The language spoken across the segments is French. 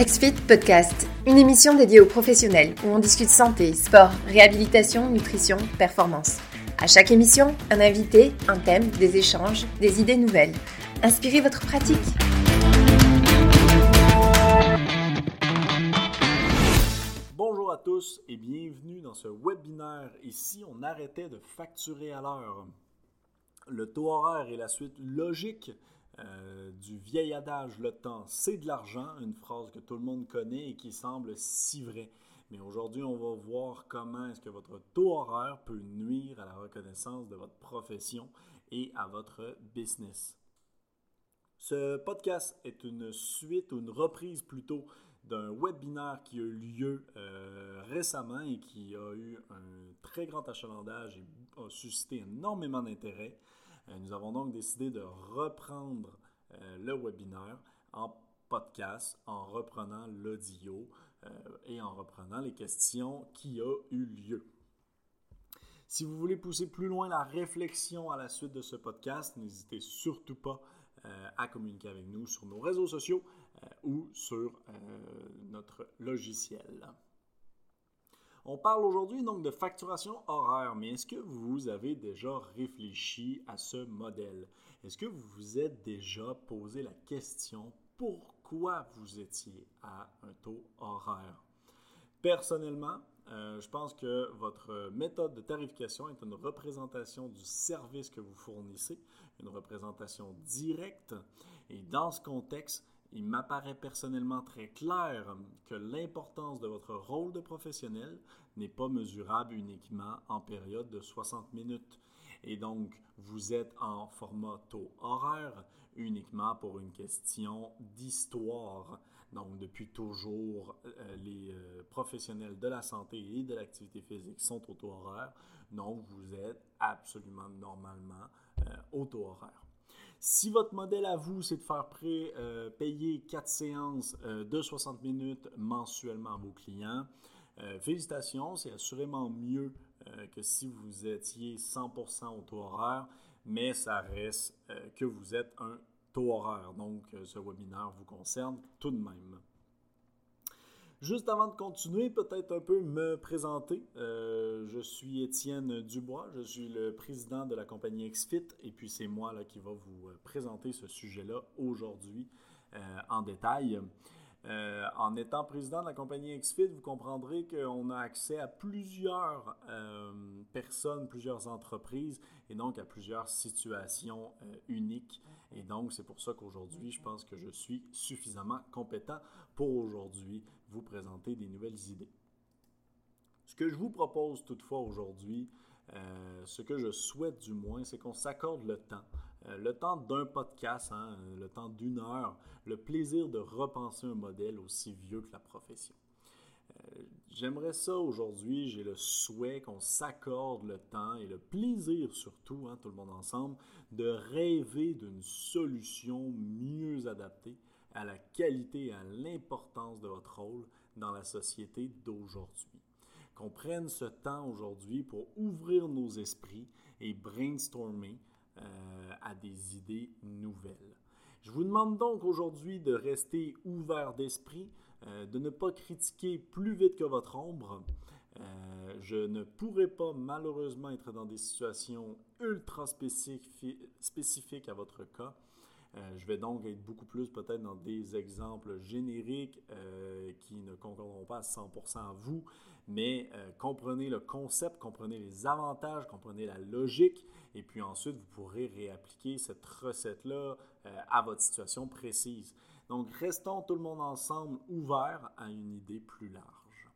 XFIT Podcast, une émission dédiée aux professionnels où on discute santé, sport, réhabilitation, nutrition, performance. À chaque émission, un invité, un thème, des échanges, des idées nouvelles. Inspirez votre pratique. Bonjour à tous et bienvenue dans ce webinaire. Ici, on arrêtait de facturer à l'heure. Le taux horaire est la suite logique euh, du vieil adage le temps c'est de l'argent, une phrase que tout le monde connaît et qui semble si vraie. Mais aujourd'hui, on va voir comment est-ce que votre taux horaire peut nuire à la reconnaissance de votre profession et à votre business. Ce podcast est une suite ou une reprise plutôt d'un webinaire qui a eu lieu euh, récemment et qui a eu un très grand achalandage et a suscité énormément d'intérêt. Euh, nous avons donc décidé de reprendre euh, le webinaire en podcast, en reprenant l'audio euh, et en reprenant les questions qui ont eu lieu. Si vous voulez pousser plus loin la réflexion à la suite de ce podcast, n'hésitez surtout pas à communiquer avec nous sur nos réseaux sociaux ou sur notre logiciel. On parle aujourd'hui donc de facturation horaire, mais est-ce que vous avez déjà réfléchi à ce modèle? Est-ce que vous vous êtes déjà posé la question pourquoi vous étiez à un taux horaire? Personnellement, euh, je pense que votre méthode de tarification est une représentation du service que vous fournissez, une représentation directe. Et dans ce contexte, il m'apparaît personnellement très clair que l'importance de votre rôle de professionnel n'est pas mesurable uniquement en période de 60 minutes. Et donc, vous êtes en format taux horaire uniquement pour une question d'histoire. Donc, depuis toujours, euh, les euh, professionnels de la santé et de l'activité physique sont au taux horaire. Donc, vous êtes absolument normalement euh, au horaire. Si votre modèle à vous, c'est de faire prêt, euh, payer 4 séances euh, de 60 minutes mensuellement à vos clients, euh, félicitations, c'est assurément mieux que si vous étiez 100% au taux horaire, mais ça reste que vous êtes un taux horaire. Donc, ce webinaire vous concerne tout de même. Juste avant de continuer, peut-être un peu me présenter. Euh, je suis Étienne Dubois, je suis le président de la compagnie XFIT et puis c'est moi là, qui va vous euh, présenter ce sujet-là aujourd'hui euh, en détail. en étant président de la compagnie XFIT, vous comprendrez qu'on a accès à plusieurs personnes, plusieurs entreprises et donc à plusieurs situations uniques. Et donc, c'est pour ça qu'aujourd'hui, je pense que je suis suffisamment compétent pour aujourd'hui vous présenter des nouvelles idées. Ce que je vous propose toutefois aujourd'hui, euh, ce que je souhaite du moins, c'est qu'on s'accorde le temps, euh, le temps d'un podcast, hein, le temps d'une heure, le plaisir de repenser un modèle aussi vieux que la profession. Euh, j'aimerais ça aujourd'hui, j'ai le souhait qu'on s'accorde le temps et le plaisir surtout, hein, tout le monde ensemble, de rêver d'une solution mieux adaptée à la qualité et à l'importance de votre rôle dans la société d'aujourd'hui. Qu'on prenne ce temps aujourd'hui pour ouvrir nos esprits et brainstormer euh, à des idées nouvelles. Je vous demande donc aujourd'hui de rester ouvert d'esprit, euh, de ne pas critiquer plus vite que votre ombre. Euh, je ne pourrais pas malheureusement être dans des situations ultra spécifiques à votre cas. Euh, je vais donc être beaucoup plus peut-être dans des exemples génériques qui ne concordront pas à 100% à vous, mais euh, comprenez le concept, comprenez les avantages, comprenez la logique, et puis ensuite vous pourrez réappliquer cette recette-là à votre situation précise. Donc restons tout le monde ensemble ouverts à une idée plus large.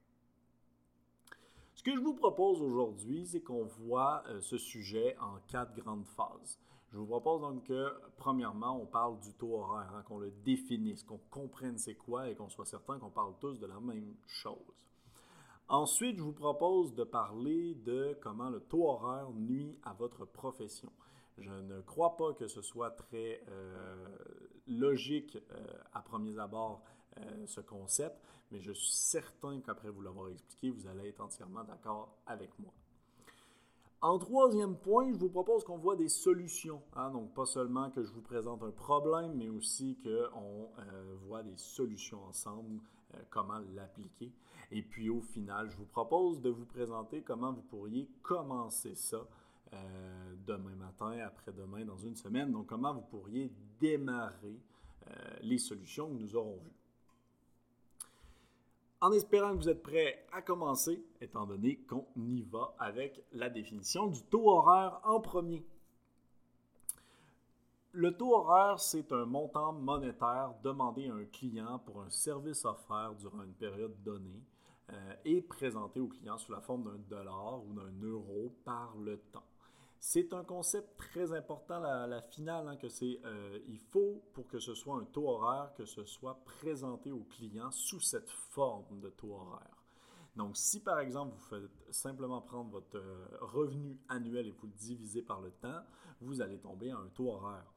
Ce que je vous propose aujourd'hui, c'est qu'on voit ce sujet en quatre grandes phases. Je vous propose donc que, premièrement, on parle du taux horaire, hein, qu'on le définisse, qu'on comprenne c'est quoi et qu'on soit certain qu'on parle tous de la même chose. Ensuite, je vous propose de parler de comment le taux horaire nuit à votre profession. Je ne crois pas que ce soit très euh, logique euh, à premier abord euh, ce concept, mais je suis certain qu'après vous l'avoir expliqué, vous allez être entièrement d'accord avec moi. En troisième point, je vous propose qu'on voit des solutions. Hein. donc, pas seulement que je vous présente un problème, mais aussi qu'on euh, voit des solutions ensemble, comment l'appliquer. Et puis, au final, je vous propose de vous présenter comment vous pourriez commencer ça euh, demain matin, après-demain, dans une semaine. Donc, comment vous pourriez démarrer les solutions que nous aurons vues en espérant que vous êtes prêts à commencer, étant donné qu'on y va avec la définition du taux horaire en premier. Le taux horaire, c'est un montant monétaire demandé à un client pour un service offert durant une période donnée euh, et présenté au client sous la forme d'un dollar ou d'un euro par le temps. C'est un concept très important, la, finale, hein, que c'est euh, il faut, pour que ce soit un taux horaire, que ce soit présenté au client sous cette forme de taux horaire. Donc, si par exemple, vous faites simplement prendre votre euh, revenu annuel et vous le divisez par le temps, vous allez tomber à un taux horaire.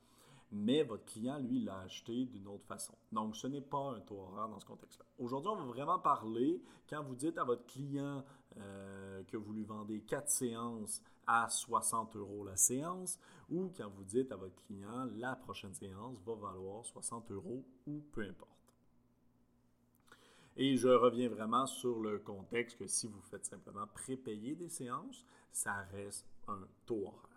Mais votre client, lui, l'a acheté d'une autre façon. Donc, ce n'est pas un taux horaire dans ce contexte-là. Aujourd'hui, on va vraiment parler, quand vous dites à votre client euh, que vous lui vendez quatre séances à 60 euros la séance ou quand vous dites à votre client la prochaine séance va valoir 60 euros ou peu importe. Et je reviens vraiment sur le contexte que si vous faites simplement prépayer des séances, ça reste un taux horaire.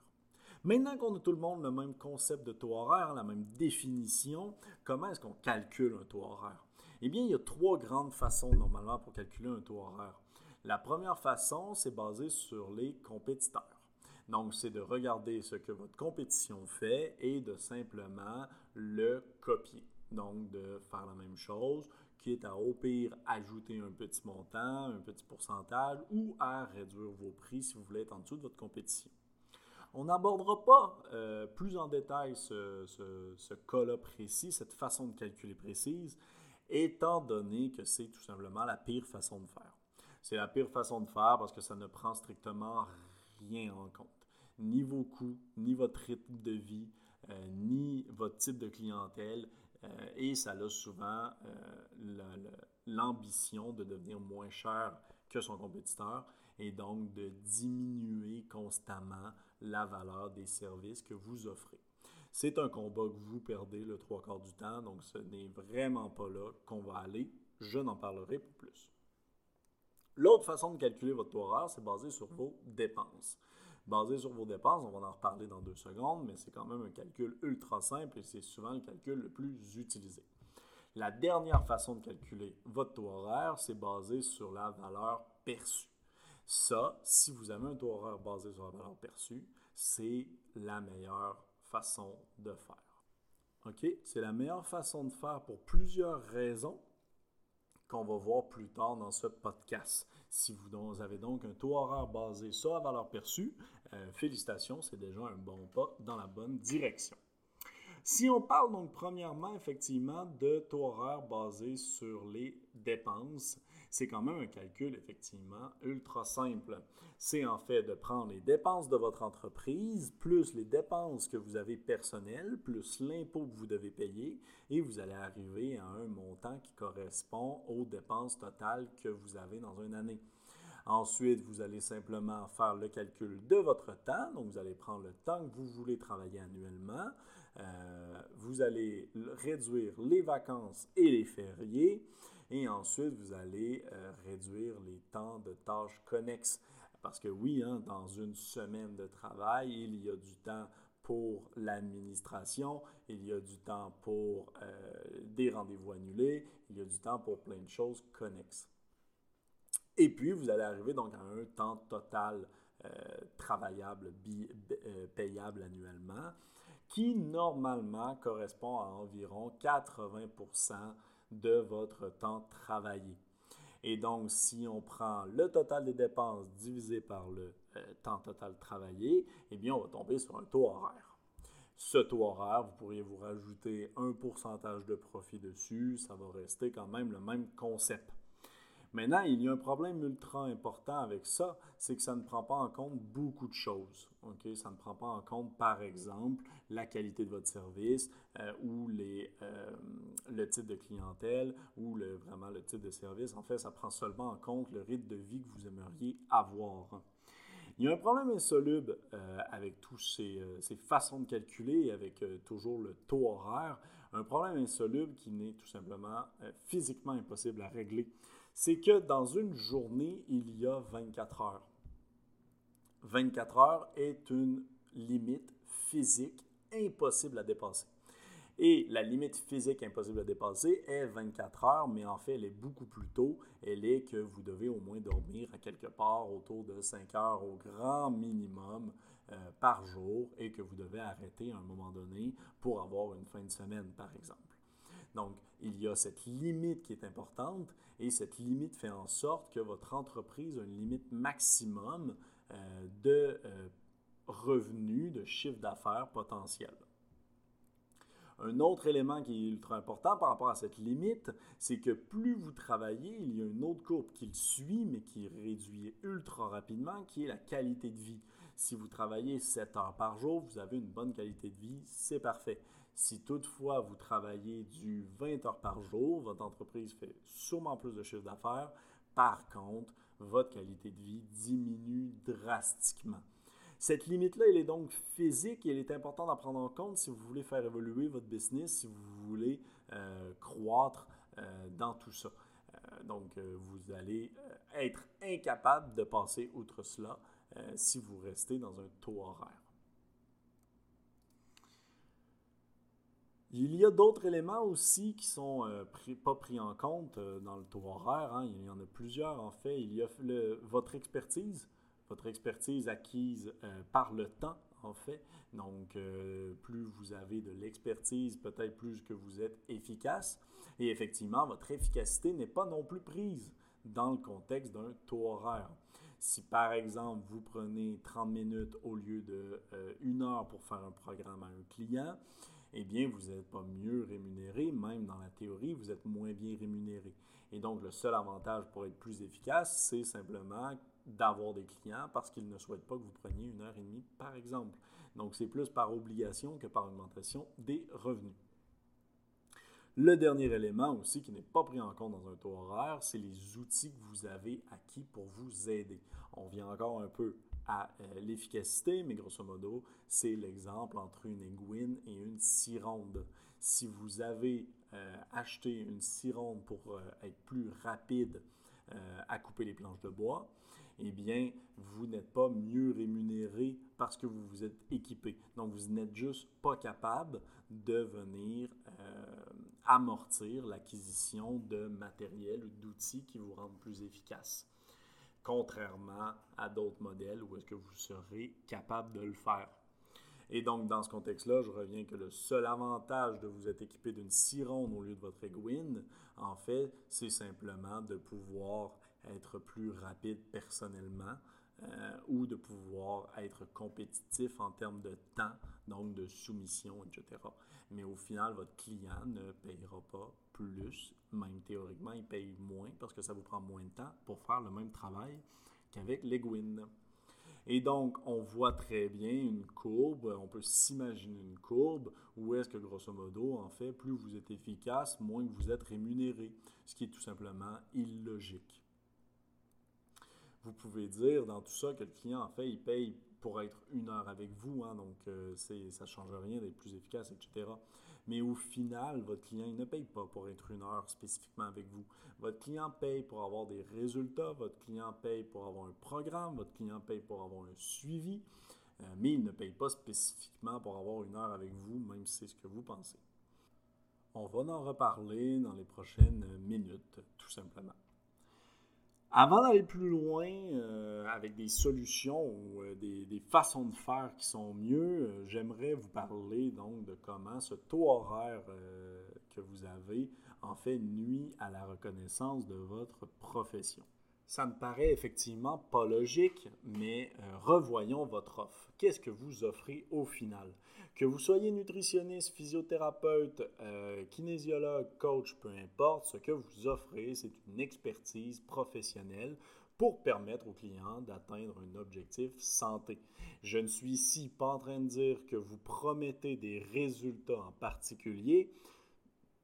Maintenant qu'on a tout le monde le même concept de taux horaire, la même définition, comment est-ce qu'on calcule un taux horaire? Eh bien, il y a trois grandes façons normalement pour calculer un taux horaire. La première façon, c'est basé sur les compétiteurs. Donc, c'est de regarder ce que votre compétition fait et de simplement le copier. Donc, de faire la même chose, quitte à au pire ajouter un petit montant, un petit pourcentage ou à réduire vos prix si vous voulez être en dessous de votre compétition. On n'abordera pas euh, plus en détail ce, ce cas-là précis, cette façon de calculer précise, étant donné que c'est tout simplement la pire façon de faire. C'est la pire façon de faire parce que ça ne prend strictement rien en compte ni vos coûts, ni votre rythme de vie, euh, ni votre type de clientèle. Euh, et ça a souvent l'ambition de devenir moins cher que son compétiteur et donc de diminuer constamment la valeur des services que vous offrez. C'est un combat que vous perdez le trois quarts du temps, donc ce n'est vraiment pas là qu'on va aller. Je n'en parlerai pas plus. L'autre façon de calculer votre taux horaire, c'est basé sur vos dépenses basé sur vos dépenses. On va en reparler dans deux secondes, mais c'est quand même un calcul ultra simple et c'est souvent le calcul le plus utilisé. La dernière façon de calculer votre taux horaire, c'est basé sur la valeur perçue. Ça, si vous avez un taux horaire basé sur la valeur perçue, c'est la meilleure façon de faire. OK? C'est la meilleure façon de faire pour plusieurs raisons qu'on va voir plus tard dans ce podcast. Si vous avez donc un taux horaire basé sur la valeur perçue, euh, félicitations, c'est déjà un bon pas dans la bonne direction. Si on parle donc premièrement effectivement de taux horaire basé sur les dépenses, c'est quand même un calcul effectivement ultra simple. C'est en fait de prendre les dépenses de votre entreprise, plus les dépenses que vous avez personnelles, plus l'impôt que vous devez payer, et vous allez arriver à un montant qui correspond aux dépenses totales que vous avez dans une année. Ensuite, vous allez simplement faire le calcul de votre temps. Donc, vous allez prendre le temps que vous voulez travailler annuellement. Euh, vous allez réduire les vacances et les fériés. Et ensuite, vous allez euh, réduire les temps de tâches connexes. Parce que oui, hein, dans une semaine de travail, il y a du temps pour l'administration, il y a du temps pour euh, des rendez-vous annulés, il y a du temps pour plein de choses connexes. Et puis, vous allez arriver donc à un temps total euh, travaillable, euh, payable annuellement, qui normalement correspond à environ 80% de votre temps travaillé. Et donc, si on prend le total des dépenses divisé par le euh, temps total travaillé, eh bien, on va tomber sur un taux horaire. Ce taux horaire, vous pourriez vous rajouter un pourcentage de profit dessus, ça va rester quand même le même concept. Maintenant, il y a un problème ultra important avec ça, c'est que ça ne prend pas en compte beaucoup de choses. Ça ne prend pas en compte, par exemple, la qualité de votre service euh, ou euh, le type de clientèle ou vraiment le type de service. En fait, ça prend seulement en compte le rythme de vie que vous aimeriez avoir. Il y a un problème insoluble euh, avec toutes ces, façons de calculer, avec toujours le taux horaire. Un problème insoluble qui n'est tout simplement physiquement impossible à régler. C'est que dans une journée, il y a 24 heures. 24 heures est une limite physique impossible à dépasser. Et la limite physique impossible à dépasser est 24 heures, mais en fait, elle est beaucoup plus tôt. Elle est que vous devez au moins dormir à quelque part autour de 5 heures au grand minimum euh, par jour et que vous devez arrêter à un moment donné pour avoir une fin de semaine, par exemple. Donc, il y a cette limite qui est importante et cette limite fait en sorte que votre entreprise a une limite maximum euh, de euh, revenus, de chiffre d'affaires potentiel. Un autre élément qui est ultra important par rapport à cette limite, c'est que plus vous travaillez, il y a une autre courbe qui le suit, mais qui réduit ultra rapidement, qui est la qualité de vie. Si vous travaillez 7 heures par jour, vous avez une bonne qualité de vie, c'est parfait. Si toutefois vous travaillez du 20 heures par jour, votre entreprise fait sûrement plus de chiffre d'affaires. Par contre, votre qualité de vie diminue drastiquement. Cette limite-là, elle est donc physique et elle est importante à prendre en compte si vous voulez faire évoluer votre business, si vous voulez euh, croître euh, dans tout ça. Euh, donc, vous allez être incapable de passer outre cela si vous restez dans un taux horaire. Il y a d'autres éléments aussi qui sont pas pris en compte dans le taux horaire. Hein. Il y en a plusieurs en fait. Il y a votre expertise votre expertise acquise euh, par le temps, en fait. Donc, euh, plus vous avez de l'expertise, peut-être plus que vous êtes efficace. Et effectivement, votre efficacité n'est pas non plus prise dans le contexte d'un taux horaire. Si par exemple, vous prenez 30 minutes au lieu de euh, une heure pour faire un programme à un client, eh bien, vous n'êtes pas mieux rémunéré, même dans la théorie, vous êtes moins bien rémunéré. Et donc, le seul avantage pour être plus efficace, c'est simplement d'avoir des clients parce qu'ils ne souhaitent pas que vous preniez une heure et demie, par exemple. Donc, c'est plus par obligation que par augmentation des revenus. Le dernier élément aussi qui n'est pas pris en compte dans un taux horaire, c'est les outils que vous avez acquis pour vous aider. On vient encore un peu euh, l'efficacité, mais grosso modo, c'est l'exemple entre une aiguine et une scie ronde. Si vous avez euh, acheté une scie ronde pour euh, être plus rapide à couper les planches de bois, eh bien, vous n'êtes pas mieux rémunéré parce que vous vous êtes équipé. Donc, vous n'êtes juste pas capable de venir amortir l'acquisition de matériel ou d'outils qui vous rendent plus efficace. Contrairement à d'autres modèles où est-ce que vous serez capable de le faire. Et donc, dans ce contexte-là, je reviens que le seul avantage de vous être équipé d'une sironde au lieu de votre Egwin, en fait, c'est simplement de pouvoir être plus rapide personnellement euh, ou de pouvoir être compétitif en termes de temps, donc de soumission, etc. Mais au final, votre client ne payera pas plus, même théoriquement, il paye moins parce que ça vous prend moins de temps pour faire le même travail qu'avec l'Egwin. Et donc, on voit très bien une courbe, on peut s'imaginer une courbe où est-ce que, grosso modo, en fait, plus vous êtes efficace, moins vous êtes rémunéré, ce qui est tout simplement illogique vous pouvez dire dans tout ça que le client, en fait, il paye pour être une heure avec vous, hein, donc euh, ça ne change rien d'être plus efficace, etc. Mais au final, votre client il ne paye pas pour être une heure spécifiquement avec vous. Votre client paye pour avoir des résultats, votre client paye pour avoir un programme, votre client paye pour avoir un suivi, euh, mais il ne paye pas spécifiquement pour avoir une heure avec vous, même si c'est ce que vous pensez. On va en reparler dans les prochaines minutes, tout simplement. Avant d'aller plus loin euh, avec des solutions ou euh, des, façons de faire qui sont mieux, euh, j'aimerais vous parler donc de comment ce taux horaire que vous avez en fait nuit à la reconnaissance de votre profession. Ça me paraît effectivement pas logique, mais revoyons votre offre. Qu'est-ce que vous offrez au final? Que vous soyez nutritionniste, physiothérapeute, euh, kinésiologue, coach, peu importe, ce que vous offrez, c'est une expertise professionnelle pour permettre aux clients d'atteindre un objectif santé. Je ne suis ici pas en train de dire que vous promettez des résultats en particulier,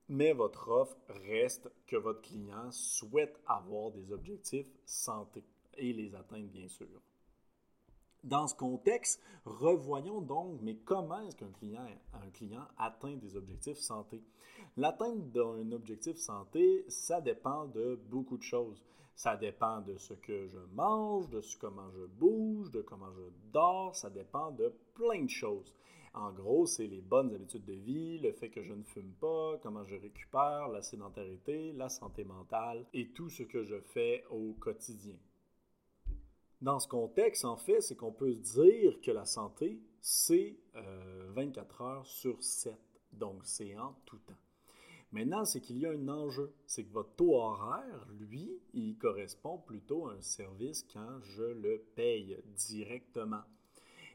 mais votre offre reste que votre client souhaite avoir des objectifs santé et les atteindre bien sûr. Dans ce contexte, revoyons donc, mais comment est-ce qu'un client, un client atteint des objectifs santé? L'atteinte d'un objectif santé, ça dépend de beaucoup de choses. Ça dépend de ce que je mange, de comment je bouge, de comment je dors, ça dépend de plein de choses. En gros, c'est les bonnes habitudes de vie, le fait que je ne fume pas, comment je récupère, la sédentarité, la santé mentale et tout ce que je fais au quotidien. Dans ce contexte, en fait, c'est qu'on peut dire que la santé, c'est 24 euh, heures sur 7. Donc, c'est en tout temps. Maintenant, c'est qu'il y a un enjeu. C'est que votre taux horaire, lui, il correspond plutôt à un service quand je le paye directement.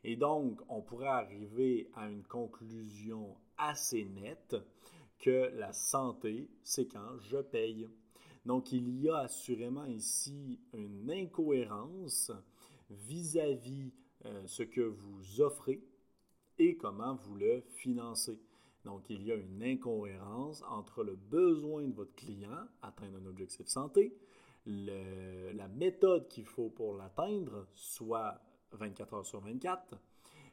Et donc, on pourrait arriver à une conclusion assez nette que la santé, c'est quand je paye. Donc, il y a assurément ici une incohérence vis-à-vis euh, ce que vous offrez et comment vous le financez. Donc, il y a une incohérence entre le besoin de votre client, atteindre un objectif santé, la méthode qu'il faut pour l'atteindre, soit 24 heures sur 24,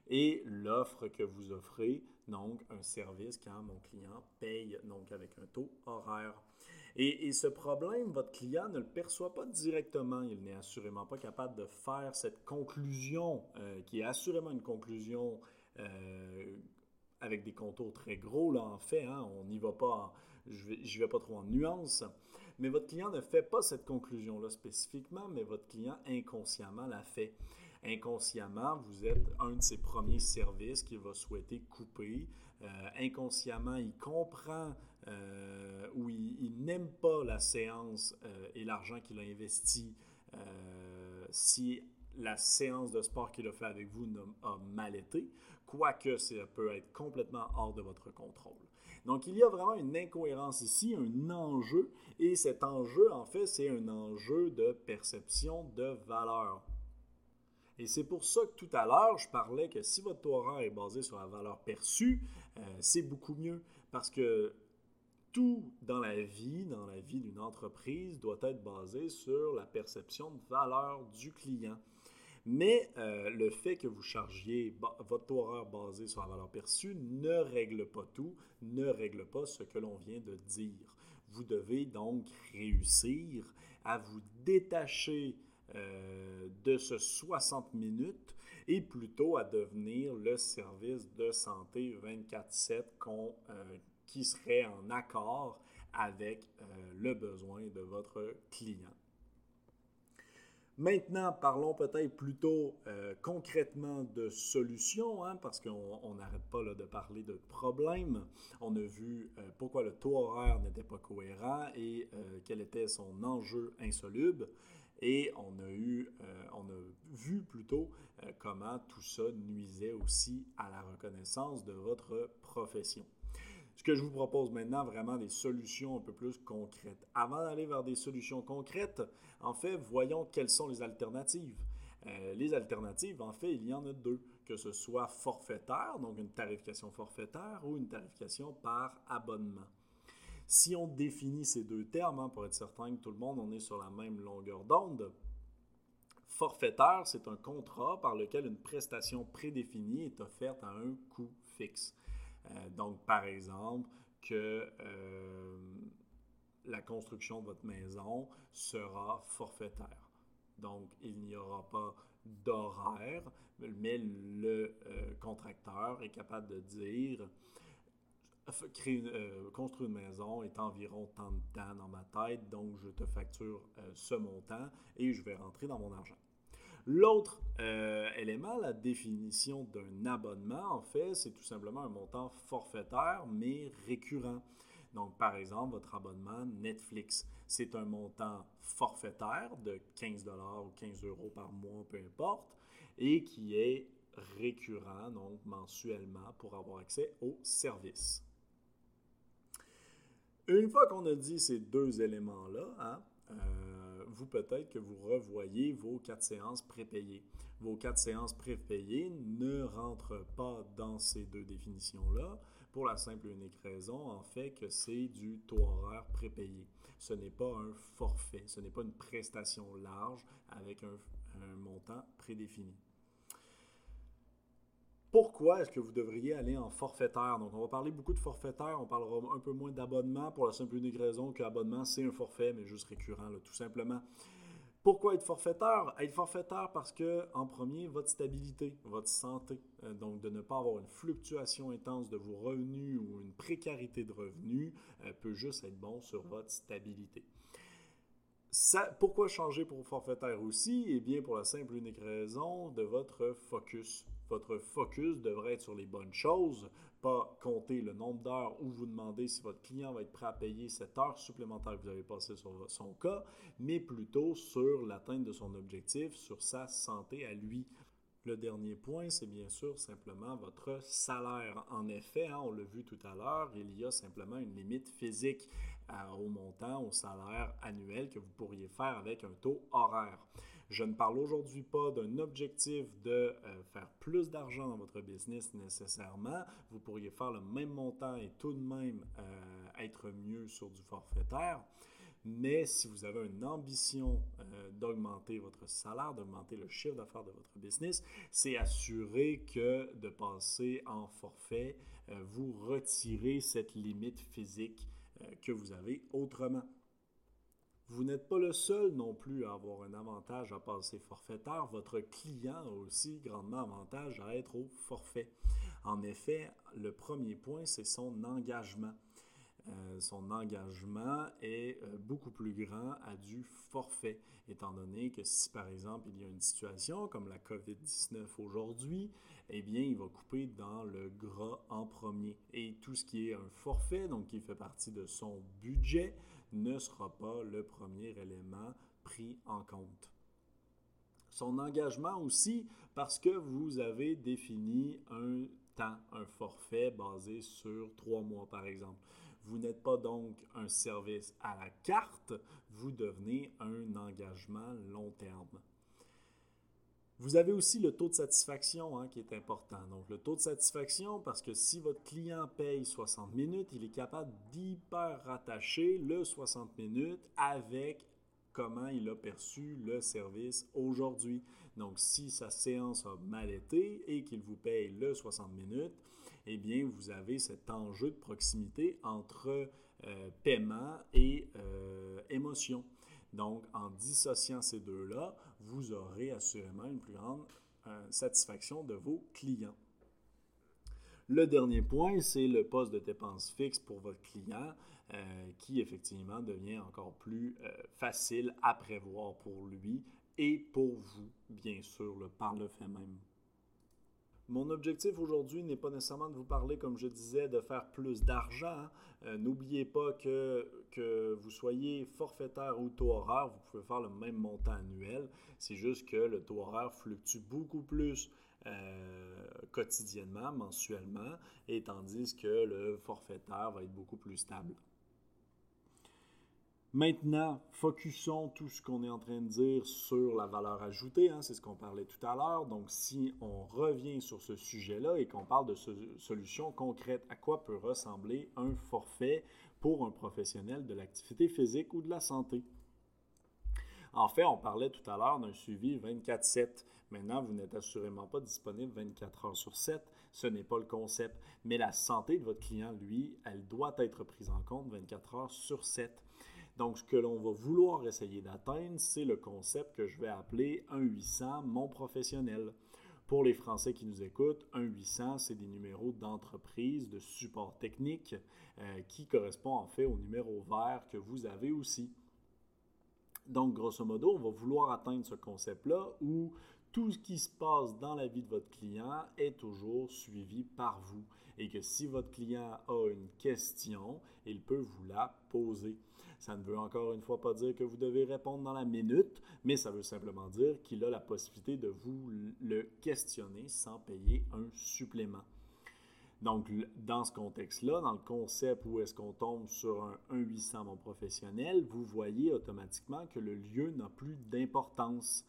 et l'offre que vous offrez, donc un service quand mon client paye, donc avec un taux horaire. Et, ce problème, votre client ne le perçoit pas directement. Il n'est assurément pas capable de faire cette conclusion, euh, qui est assurément une conclusion euh, avec des contours très gros, là, en fait. Hein. on n'y va pas, je vais, vais pas trop en nuances. Mais votre client ne fait pas cette conclusion-là spécifiquement, mais votre client inconsciemment la fait inconsciemment, vous êtes un de ses premiers services qu'il va souhaiter couper. Euh, inconsciemment, il comprend euh, ou il, n'aime pas la séance euh, et l'argent qu'il a investi si la séance de sport qu'il a fait avec vous a mal été, quoique ça peut être complètement hors de votre contrôle. Donc, il y a vraiment une incohérence ici, un enjeu, et cet enjeu, en fait, c'est un enjeu de perception de valeur. Et c'est pour ça que tout à l'heure, je parlais que si votre horaire est basé sur la valeur perçue, euh, c'est beaucoup mieux parce que tout dans la vie, dans la vie d'une entreprise, doit être basé sur la perception de valeur du client. Mais euh, le fait que vous chargiez votre taux horaire basé sur la valeur perçue ne règle pas tout, ne règle pas ce que l'on vient de dire. Vous devez donc réussir à vous détacher euh, de ce 60 minutes et plutôt à devenir le service de santé 24-7 euh, qui serait en accord avec euh, le besoin de votre client. Maintenant, parlons peut-être plutôt concrètement de solutions, hein, parce qu'on n'arrête pas là, de parler de problèmes. On a vu pourquoi le taux horaire n'était pas cohérent et quel était son enjeu insoluble. Et on a, eu, euh, on a vu plutôt euh, comment tout ça nuisait aussi à la reconnaissance de votre profession. Ce que je vous propose maintenant, vraiment des solutions un peu plus concrètes. Avant d'aller vers des solutions concrètes, en fait, voyons quelles sont les alternatives. Euh, les alternatives, en fait, il y en a deux, que ce soit forfaitaire, donc une tarification forfaitaire, ou une tarification par abonnement. Si on définit ces deux termes, hein, pour être certain que tout le monde on est sur la même longueur d'onde, forfaitaire, c'est un contrat par lequel une prestation prédéfinie est offerte à un coût fixe. Euh, donc, par exemple, que euh, la construction de votre maison sera forfaitaire. Donc, il n'y aura pas d'horaire, mais le euh, contracteur est capable de dire euh, construire une maison est environ tant de temps dans ma tête, donc je te facture euh, ce montant et je vais rentrer dans mon argent. L'autre euh, élément, la définition d'un abonnement, en fait, c'est tout simplement un montant forfaitaire, mais récurrent. Donc, par exemple, votre abonnement Netflix, c'est un montant forfaitaire de 15 ou 15 euros par mois, peu importe, et qui est récurrent, donc mensuellement, pour avoir accès au service. Une fois qu'on a dit ces deux éléments-là, hein, euh, vous peut-être que vous revoyez vos quatre séances prépayées. Vos quatre séances prépayées ne rentrent pas dans ces deux définitions-là pour la simple et unique raison, en fait, que c'est du taux horaire prépayé. Ce n'est pas un forfait, ce n'est pas une prestation large avec un montant prédéfini. Pourquoi est-ce que vous devriez aller en forfaitaire? Donc, on va parler beaucoup de forfaitaire, on parlera un peu moins d'abonnement pour la simple et unique raison qu'abonnement, c'est un forfait, mais juste récurrent, tout simplement. Pourquoi être forfaitaire? Être forfaitaire parce que, en premier, votre stabilité, votre santé. Euh, donc, de ne pas avoir une fluctuation intense de vos revenus ou une précarité de revenus euh, peut juste être bon sur votre stabilité. pourquoi changer pour forfaitaire aussi? Eh bien, pour la simple et unique raison de votre focus. Votre focus devrait être sur les bonnes choses, pas compter le nombre d'heures où vous demandez si votre client va être prêt à payer cette heure supplémentaire que vous avez passée sur son cas, mais plutôt sur l'atteinte de son objectif, sur sa santé à lui. Le dernier point, c'est bien sûr simplement votre salaire. En effet, hein, on l'a vu tout à l'heure, il y a simplement une limite physique euh, au montant, au salaire annuel que vous pourriez faire avec un taux horaire. Je ne parle aujourd'hui pas d'un objectif de euh, faire plus d'argent dans votre business nécessairement. Vous pourriez faire le même montant et tout de même euh, être mieux sur du forfaitaire. Mais si vous avez une ambition euh, d'augmenter votre salaire, d'augmenter le chiffre d'affaires de votre business, c'est assurer que de passer en forfait, vous retirez cette limite physique que vous avez autrement. Vous n'êtes pas le seul non plus à avoir un avantage à passer forfaitaire. Votre client a aussi grandement avantage à être au forfait. En effet, le premier point, c'est son engagement. Euh, son engagement est euh, beaucoup plus grand à du forfait, étant donné que si par exemple il y a une situation comme la COVID-19 aujourd'hui, eh bien il va couper dans le gras en premier. Et tout ce qui est un forfait, donc qui fait partie de son budget, ne sera pas le premier élément pris en compte. Son engagement aussi parce que vous avez défini un temps, un forfait basé sur trois mois par exemple. Vous n'êtes pas donc un service à la carte, vous devenez un engagement long terme. Vous avez aussi le taux de satisfaction hein, qui est important. Donc, le taux de satisfaction, parce que si votre client paye 60 minutes, il est capable d'hyper rattacher le 60 minutes avec comment il a perçu le service aujourd'hui. Donc, si sa séance a mal été et qu'il vous paye le 60 minutes, eh bien, vous avez cet enjeu de proximité entre euh, paiement et euh, émotion. Donc, en dissociant ces deux-là, vous aurez assurément une plus grande euh, satisfaction de vos clients. Le dernier point, c'est le poste de dépense fixe pour votre client euh, qui effectivement devient encore plus euh, facile à prévoir pour lui et pour vous, bien sûr, par le fait même. Mon objectif aujourd'hui n'est pas nécessairement de vous parler, comme je disais, de faire plus d'argent. Euh, n'oubliez pas que, que vous soyez forfaitaire ou taux horaire, vous pouvez faire le même montant annuel. C'est juste que le taux horaire fluctue beaucoup plus euh, quotidiennement, mensuellement, et tandis que le forfaitaire va être beaucoup plus stable. Maintenant, focusons tout ce qu'on est en train de dire sur la valeur ajoutée, hein, c'est ce qu'on parlait tout à l'heure. Donc, si on revient sur ce sujet-là et qu'on parle de solutions concrètes, à quoi peut ressembler un forfait pour un professionnel de l'activité physique ou de la santé? En fait, on parlait tout à l'heure d'un suivi 24-7. Maintenant, vous n'êtes assurément pas disponible 24 heures sur 7. Ce n'est pas le concept. Mais la santé de votre client, lui, elle doit être prise en compte 24 heures sur 7. Donc, ce que l'on va vouloir essayer d'atteindre, c'est le concept que je vais appeler 1-800 mon professionnel. Pour les Français qui nous écoutent, 1-800, c'est des numéros d'entreprise, de support technique, euh, qui correspondent en fait au numéro vert que vous avez aussi. Donc, grosso modo, on va vouloir atteindre ce concept-là où tout ce qui se passe dans la vie de votre client est toujours suivi par vous et que si votre client a une question, il peut vous la poser. Ça ne veut encore une fois pas dire que vous devez répondre dans la minute, mais ça veut simplement dire qu'il a la possibilité de vous le questionner sans payer un supplément. Donc, dans ce contexte-là, dans le concept où est-ce qu'on tombe sur un 1-800 mon professionnel, vous voyez automatiquement que le lieu n'a plus d'importance.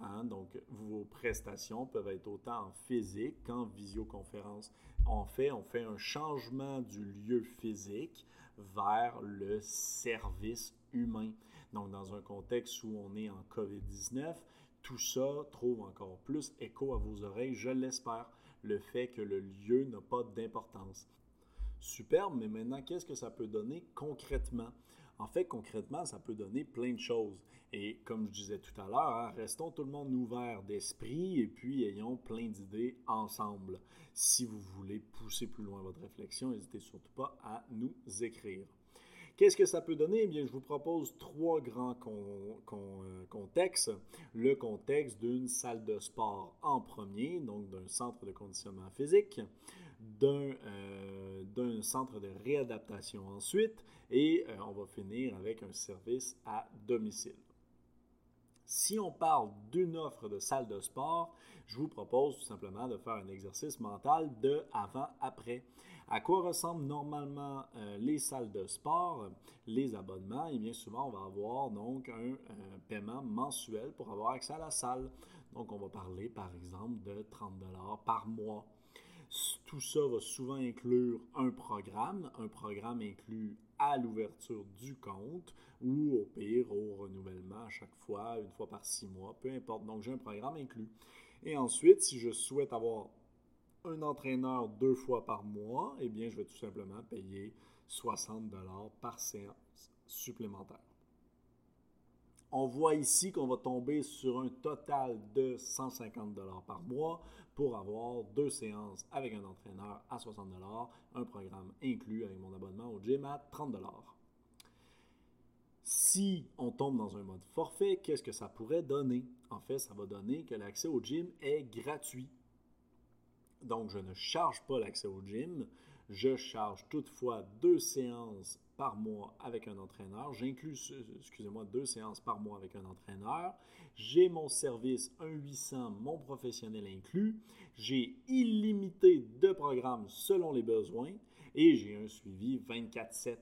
Hein. Donc, vos prestations peuvent être autant en physique qu'en visioconférence. En fait, on fait un changement du lieu physique vers le service humain. Donc, dans un contexte où on est en COVID-19, tout ça trouve encore plus écho à vos oreilles, je l'espère. le fait que le lieu n'a pas d'importance. Superbe, mais maintenant, qu'est-ce que ça peut donner concrètement? En fait, concrètement, ça peut donner plein de choses. Et comme je disais tout à l'heure, hein, restons tout le monde ouvert d'esprit et puis ayons plein d'idées ensemble. Si vous voulez pousser plus loin votre réflexion, n'hésitez surtout pas à nous écrire. Qu'est-ce que ça peut donner? Eh bien, je vous propose trois grands euh, contextes. Le contexte d'une salle de sport en premier, donc d'un centre de conditionnement physique, d'un euh, centre de réadaptation ensuite, et euh, on va finir avec un service à domicile. Si on parle d'une offre de salle de sport, je vous propose tout simplement de faire un exercice mental de avant-après. À quoi ressemblent normalement euh, les salles de sport, les abonnements? Et eh bien souvent, on va avoir donc un paiement mensuel pour avoir accès à la salle. Donc, on va parler par exemple de 30 par mois. Tout ça va souvent inclure un programme. Un programme inclut à l'ouverture du compte ou au pire au renouvellement à chaque fois, une fois par six mois, peu importe. Donc, j'ai un programme inclus. Et ensuite, si je souhaite avoir un entraîneur deux fois par mois, eh bien, je vais tout simplement payer 60 dollars par séance supplémentaire. On voit ici qu'on va tomber sur un total de 150 dollars par mois pour avoir deux séances avec un entraîneur à 60 dollars, un programme inclus avec mon abonnement au gym à 30 dollars. Si on tombe dans un mode forfait, qu'est-ce que ça pourrait donner? En fait, ça va donner que l'accès au gym est gratuit. Donc, je ne charge pas l'accès au gym. Je charge toutefois deux séances par mois avec un entraîneur. J'inclus, excusez-moi, deux séances par mois avec un entraîneur. J'ai mon service 1-800, mon professionnel inclus. J'ai illimité de programmes selon les besoins et j'ai un suivi 24-7.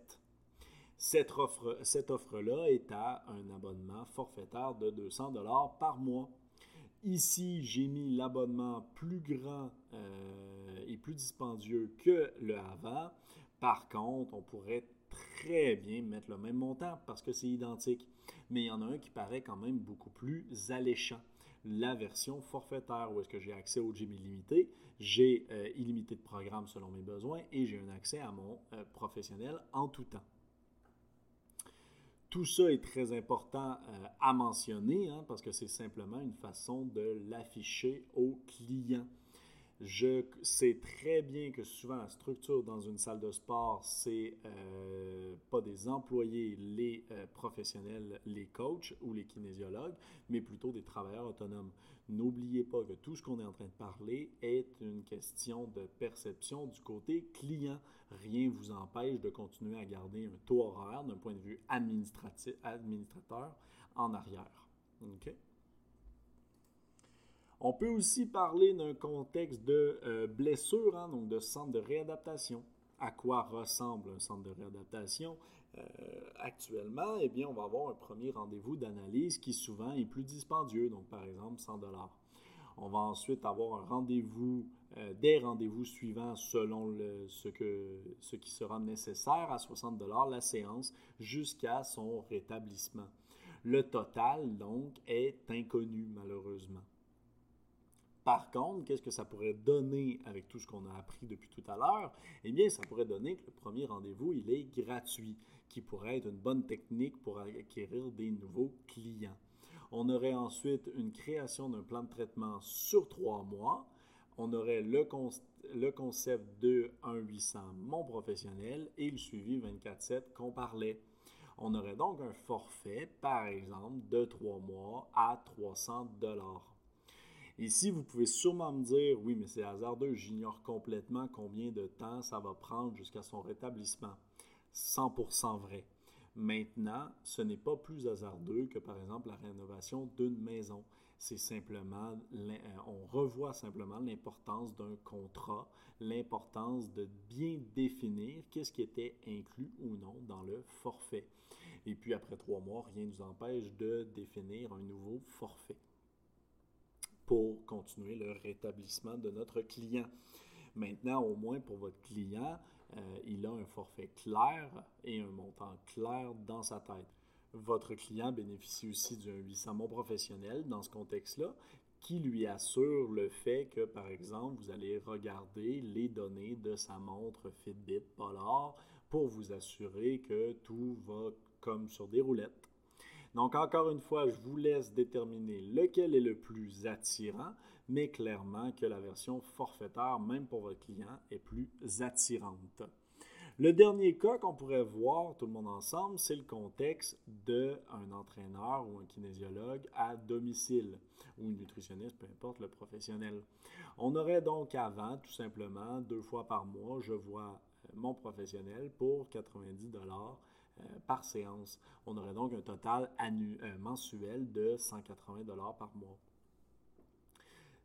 Cette offre-là cette offre est à un abonnement forfaitaire de 200 par mois. Ici, j'ai mis l'abonnement plus grand euh, et plus dispendieux que le avant. Par contre, on pourrait très bien mettre le même montant parce que c'est identique. Mais il y en a un qui paraît quand même beaucoup plus alléchant. La version forfaitaire où est-ce que j'ai accès au gym illimité, j'ai euh, illimité de programmes selon mes besoins et j'ai un accès à mon euh, professionnel en tout temps. Tout ça est très important euh, à mentionner hein, parce que c'est simplement une façon de l'afficher au client. Je sais très bien que souvent la structure dans une salle de sport, c'est euh, pas des employés, les euh, professionnels, les coachs ou les kinésiologues, mais plutôt des travailleurs autonomes. N'oubliez pas que tout ce qu'on est en train de parler est une question de perception du côté client. Rien ne vous empêche de continuer à garder un taux horaire d'un point de vue administratif, administrateur en arrière. OK? On peut aussi parler d'un contexte de euh, blessure, hein, donc de centre de réadaptation. À quoi ressemble un centre de réadaptation euh, actuellement? Eh bien, on va avoir un premier rendez-vous d'analyse qui souvent est plus dispendieux, donc par exemple 100 dollars. On va ensuite avoir un rendez-vous, euh, des rendez-vous suivants selon ce, qui sera nécessaire à 60 dollars la séance jusqu'à son rétablissement. Le total, donc, est inconnu malheureusement. Par contre, qu'est-ce que ça pourrait donner avec tout ce qu'on a appris depuis tout à l'heure? Eh bien, ça pourrait donner que le premier rendez-vous, il est gratuit, qui pourrait être une bonne technique pour acquérir des nouveaux clients. On aurait ensuite une création d'un plan de traitement sur trois mois. On aurait le, concept de 1-800 Mon Professionnel et le suivi 24-7 qu'on parlait. On aurait donc un forfait, par exemple, de trois mois à 300 dollars. Ici, vous pouvez sûrement me dire, oui, mais c'est hasardeux, j'ignore complètement combien de temps ça va prendre jusqu'à son rétablissement. 100% vrai. Maintenant, ce n'est pas plus hasardeux que par exemple la rénovation d'une maison. C'est simplement, euh, on revoit simplement l'importance d'un contrat, l'importance de bien définir qu'est-ce qui était inclus ou non dans le forfait. Et puis après trois mois, rien ne nous empêche de définir un nouveau forfait pour continuer le rétablissement de notre client. Maintenant, au moins pour votre client, euh, il a un forfait clair et un montant clair dans sa tête. Votre client bénéficie aussi d'un 800 mots professionnel dans ce contexte-là, qui lui assure le fait que, par exemple, vous allez regarder les données de sa montre Fitbit Polar pour vous assurer que tout va comme sur des roulettes. Donc, encore une fois, je vous laisse déterminer lequel est le plus attirant, mais clairement que la version forfaitaire, même pour votre client, est plus attirante. Le dernier cas qu'on pourrait voir tout le monde ensemble, c'est le contexte d'un entraîneur ou un kinésiologue à domicile ou un nutritionniste, peu importe le professionnel. On aurait donc avant, tout simplement, deux fois par mois, je vois mon professionnel pour 90 dollars par séance. On aurait donc un total euh, mensuel de 180 dollars par mois.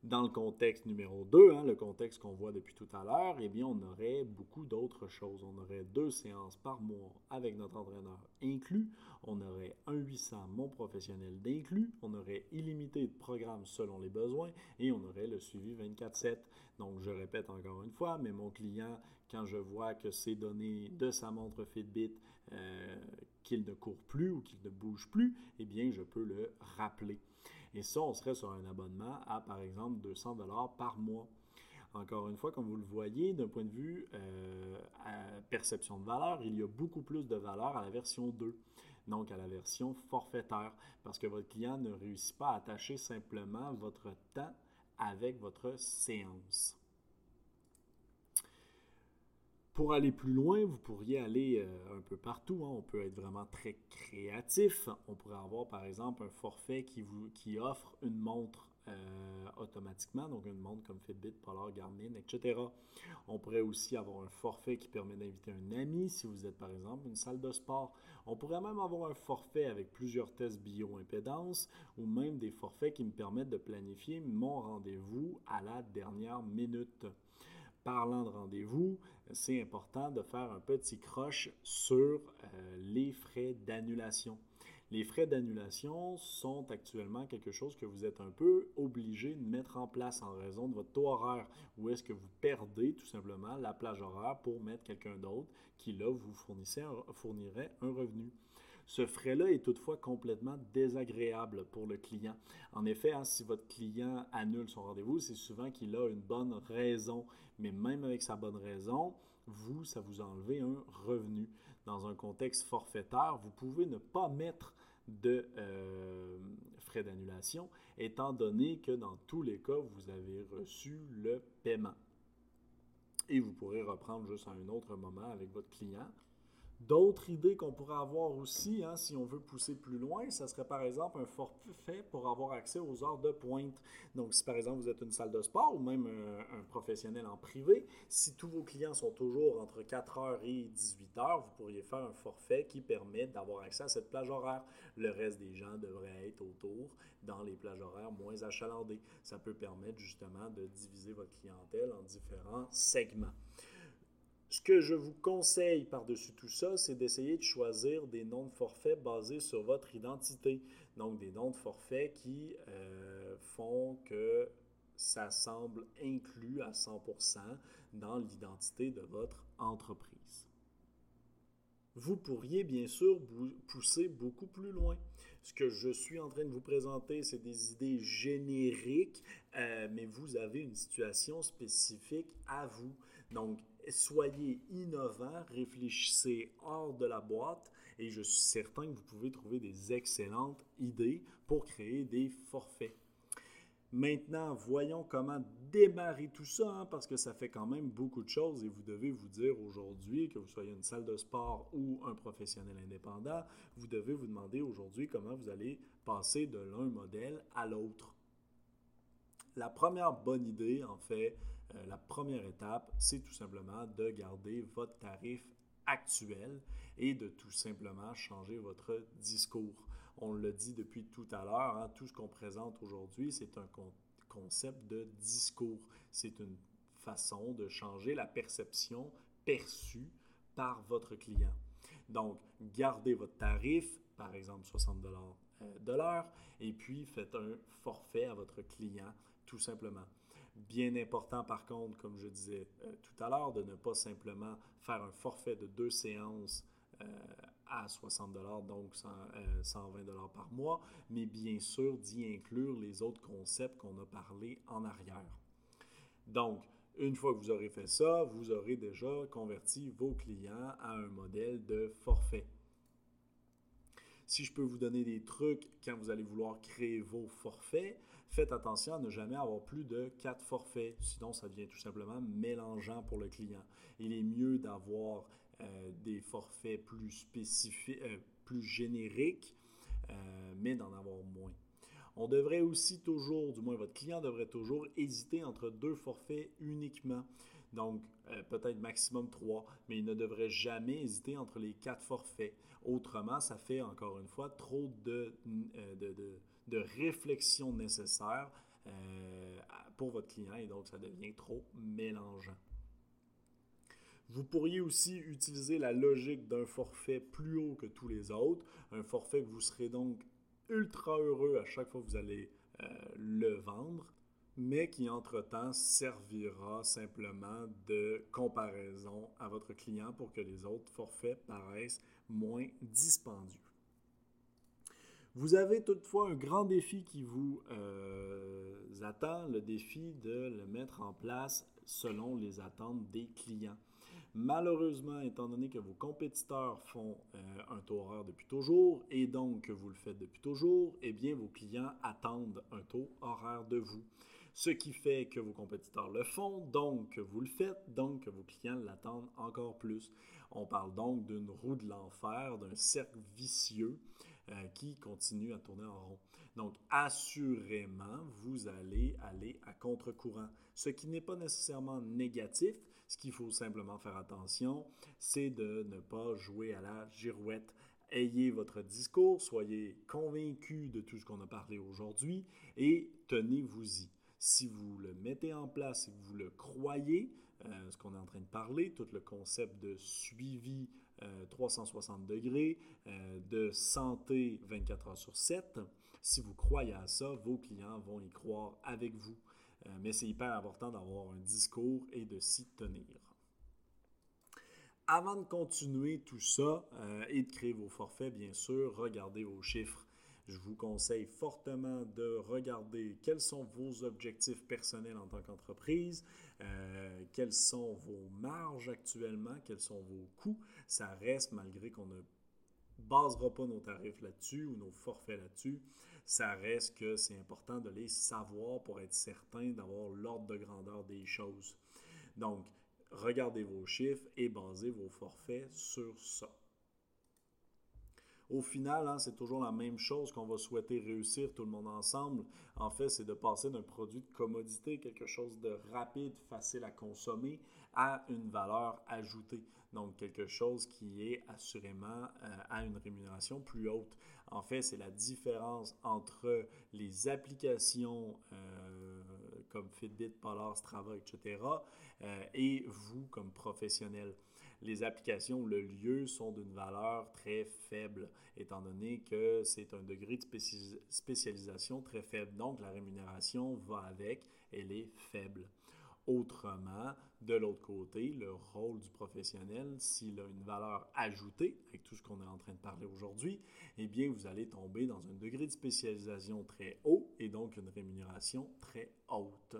Dans le contexte numéro 2, hein, le contexte qu'on voit depuis tout à l'heure, eh bien, on aurait beaucoup d'autres choses. On aurait deux séances par mois avec notre entraîneur inclus. On aurait un 800 mon professionnel d'inclus. On aurait illimité de programmes selon les besoins et on aurait le suivi 24-7. Donc, je répète encore une fois, mais mon client, quand je vois que ces données de sa montre Fitbit, euh, qu'il ne court plus ou qu'il ne bouge plus, eh bien, je peux le rappeler. Et ça, on serait sur un abonnement à, par exemple, 200 dollars par mois. Encore une fois, comme vous le voyez, d'un point de vue euh, perception de valeur, il y a beaucoup plus de valeur à la version 2, donc à la version forfaitaire, parce que votre client ne réussit pas à attacher simplement votre temps avec votre séance. Pour aller plus loin, vous pourriez aller euh, un peu partout. Hein. On peut être vraiment très créatif. On pourrait avoir par exemple un forfait qui, vous, qui offre une montre euh, automatiquement, donc une montre comme Fitbit, Polar, Garmin, etc. On pourrait aussi avoir un forfait qui permet d'inviter un ami si vous êtes par exemple une salle de sport. On pourrait même avoir un forfait avec plusieurs tests bio-impédance ou même des forfaits qui me permettent de planifier mon rendez-vous à la dernière minute parlant de rendez-vous, c'est important de faire un petit croche sur euh, les frais d'annulation. Les frais d'annulation sont actuellement quelque chose que vous êtes un peu obligé de mettre en place en raison de votre taux horaire, ou est-ce que vous perdez tout simplement la plage horaire pour mettre quelqu'un d'autre qui, là, vous fournirait un revenu. Ce frais-là est toutefois complètement désagréable pour le client. En effet, hein, si votre client annule son rendez-vous, c'est souvent qu'il a une bonne raison. Mais même avec sa bonne raison, vous, ça vous enlevez un revenu. Dans un contexte forfaitaire, vous pouvez ne pas mettre de euh, frais d'annulation, étant donné que dans tous les cas, vous avez reçu le paiement. Et vous pourrez reprendre juste à un autre moment avec votre client D'autres idées qu'on pourrait avoir aussi, hein, si on veut pousser plus loin, ça serait par exemple un forfait pour avoir accès aux heures de pointe. Donc, si par exemple vous êtes une salle de sport ou même un, professionnel en privé, si tous vos clients sont toujours entre 4h et 18h, vous pourriez faire un forfait qui permet d'avoir accès à cette plage horaire. Le reste des gens devraient être autour dans les plages horaires moins achalandées. Ça peut permettre justement de diviser votre clientèle en différents segments. Ce que je vous conseille par-dessus tout ça, c'est d'essayer de choisir des noms de forfaits basés sur votre identité. Donc des noms de forfaits qui euh, font que ça semble inclus à 100% dans l'identité de votre entreprise. Vous pourriez bien sûr pousser beaucoup plus loin. Ce que je suis en train de vous présenter, c'est des idées génériques, euh, mais vous avez une situation spécifique à vous. Donc, soyez innovants, réfléchissez hors de la boîte et je suis certain que vous pouvez trouver des excellentes idées pour créer des forfaits. Maintenant, voyons comment démarrer tout ça, hein, parce que ça fait quand même beaucoup de choses et vous devez vous dire aujourd'hui, que vous soyez une salle de sport ou un professionnel indépendant, vous devez vous demander aujourd'hui comment vous allez passer de l'un modèle à l'autre. La première bonne idée, en fait, euh, la première étape, c'est tout simplement de garder votre tarif actuel et de tout simplement changer votre discours. On le dit depuis tout à l'heure, hein, tout ce qu'on présente aujourd'hui, c'est un concept de discours. C'est une façon de changer la perception perçue par votre client. Donc, gardez votre tarif, par exemple 60 dollars euh, de l'heure, et puis faites un forfait à votre client, tout simplement. Bien important par contre, comme je disais euh, tout à l'heure, de ne pas simplement faire un forfait de deux séances euh, à 60 donc 120 par mois, mais bien sûr d'y inclure les autres concepts qu'on a parlé en arrière. Donc, une fois que vous aurez fait ça, vous aurez déjà converti vos clients à un modèle de forfait. Si je peux vous donner des trucs quand vous allez vouloir créer vos forfaits, faites attention à ne jamais avoir plus de quatre forfaits, sinon ça devient tout simplement mélangeant pour le client. Il est mieux d'avoir euh, des forfaits plus spécifiques, euh, plus génériques, euh, mais d'en avoir moins. On devrait aussi toujours, du moins votre client devrait toujours hésiter entre deux forfaits uniquement. Donc, peut-être maximum trois, mais il ne devrait jamais hésiter entre les quatre forfaits. Autrement, ça fait encore une fois trop de, de, réflexion nécessaire euh, pour votre client et donc ça devient trop mélangeant. Vous pourriez aussi utiliser la logique d'un forfait plus haut que tous les autres, un forfait que vous serez donc ultra heureux à chaque fois que vous allez euh, le vendre, mais qui entre-temps servira simplement de comparaison à votre client pour que les autres forfaits paraissent moins dispendieux. Vous avez toutefois un grand défi qui vous euh, attend, le défi de le mettre en place selon les attentes des clients. Malheureusement, étant donné que vos compétiteurs font euh, un taux horaire depuis toujours et donc que vous le faites depuis toujours, eh bien vos clients attendent un taux horaire de vous. Ce qui fait que vos compétiteurs le font, donc vous le faites, donc vos clients l'attendent encore plus. On parle donc d'une roue de l'enfer, d'un cercle vicieux euh, qui continue à tourner en rond. Donc, assurément, vous allez aller à contre-courant, ce qui n'est pas nécessairement négatif. Ce qu'il faut simplement faire attention, c'est de ne pas jouer à la girouette. Ayez votre discours, soyez convaincu de tout ce qu'on a parlé aujourd'hui et tenez-vous-y. Si vous le mettez en place et que vous le croyez, euh, ce qu'on est en train de parler, tout le concept de suivi 360 euh, degrés, euh, de santé 24 heures sur 7, si vous croyez à ça, vos clients vont y croire avec vous. mais c'est hyper important d'avoir un discours et de s'y tenir. Avant de continuer tout ça et de créer vos forfaits, bien sûr, regardez vos chiffres. Je vous conseille fortement de regarder quels sont vos objectifs personnels en tant qu'entreprise, euh, quelles sont vos marges actuellement, quels sont vos coûts. Ça reste, malgré qu'on ne basera pas nos tarifs là-dessus ou nos forfaits là-dessus, ça reste que c'est important de les savoir pour être certain d'avoir l'ordre de grandeur des choses. Donc, regardez vos chiffres et basez vos forfaits sur ça. Au final, hein, c'est toujours la même chose qu'on va souhaiter réussir tout le monde ensemble. En fait, c'est de passer d'un produit de commodité, quelque chose de rapide, facile à consommer, à une valeur ajoutée. Donc, quelque chose qui est assurément euh, à une rémunération plus haute. En fait, c'est la différence entre les applications euh, comme Fitbit, Polar, Strava, etc., euh, et vous comme professionnel les applications, le lieu sont d'une valeur très faible, étant donné que c'est un degré de spécialisation très faible. Donc, la rémunération va avec, elle est faible. Autrement, de l'autre côté, le rôle du professionnel, s'il a une valeur ajoutée, avec tout ce qu'on est en train de parler aujourd'hui, eh bien, vous allez tomber dans un degré de spécialisation très haut et donc une rémunération très haute.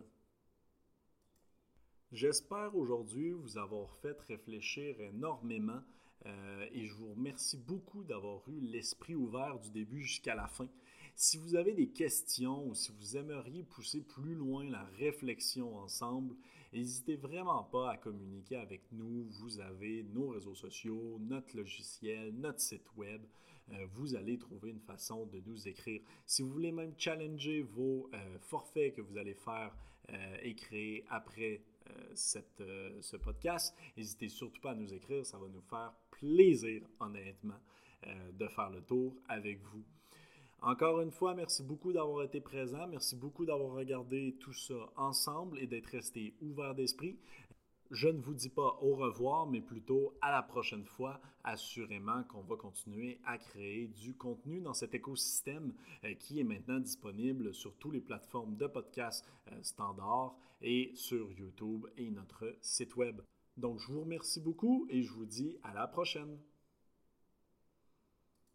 J'espère aujourd'hui vous avoir fait réfléchir énormément euh, et je vous remercie beaucoup d'avoir eu l'esprit ouvert du début jusqu'à la fin. Si vous avez des questions ou si vous aimeriez pousser plus loin la réflexion ensemble, n'hésitez vraiment pas à communiquer avec nous. Vous avez nos réseaux sociaux, notre logiciel, notre site web. Euh, vous allez trouver une façon de nous écrire. Si vous voulez même challenger vos euh, forfaits que vous allez faire et créer après cette, euh, ce podcast. N'hésitez surtout pas à nous écrire, ça va nous faire plaisir, honnêtement, euh, de faire le tour avec vous. Encore une fois, merci beaucoup d'avoir été présent. Merci beaucoup d'avoir regardé tout ça ensemble et d'être resté ouvert d'esprit. Je ne vous dis pas au revoir, mais plutôt à la prochaine fois. Assurément qu'on va continuer à créer du contenu dans cet écosystème euh, qui est maintenant disponible sur toutes les plateformes de podcast euh, standard et sur YouTube et notre site web. Donc, je vous remercie beaucoup et je vous dis à la prochaine.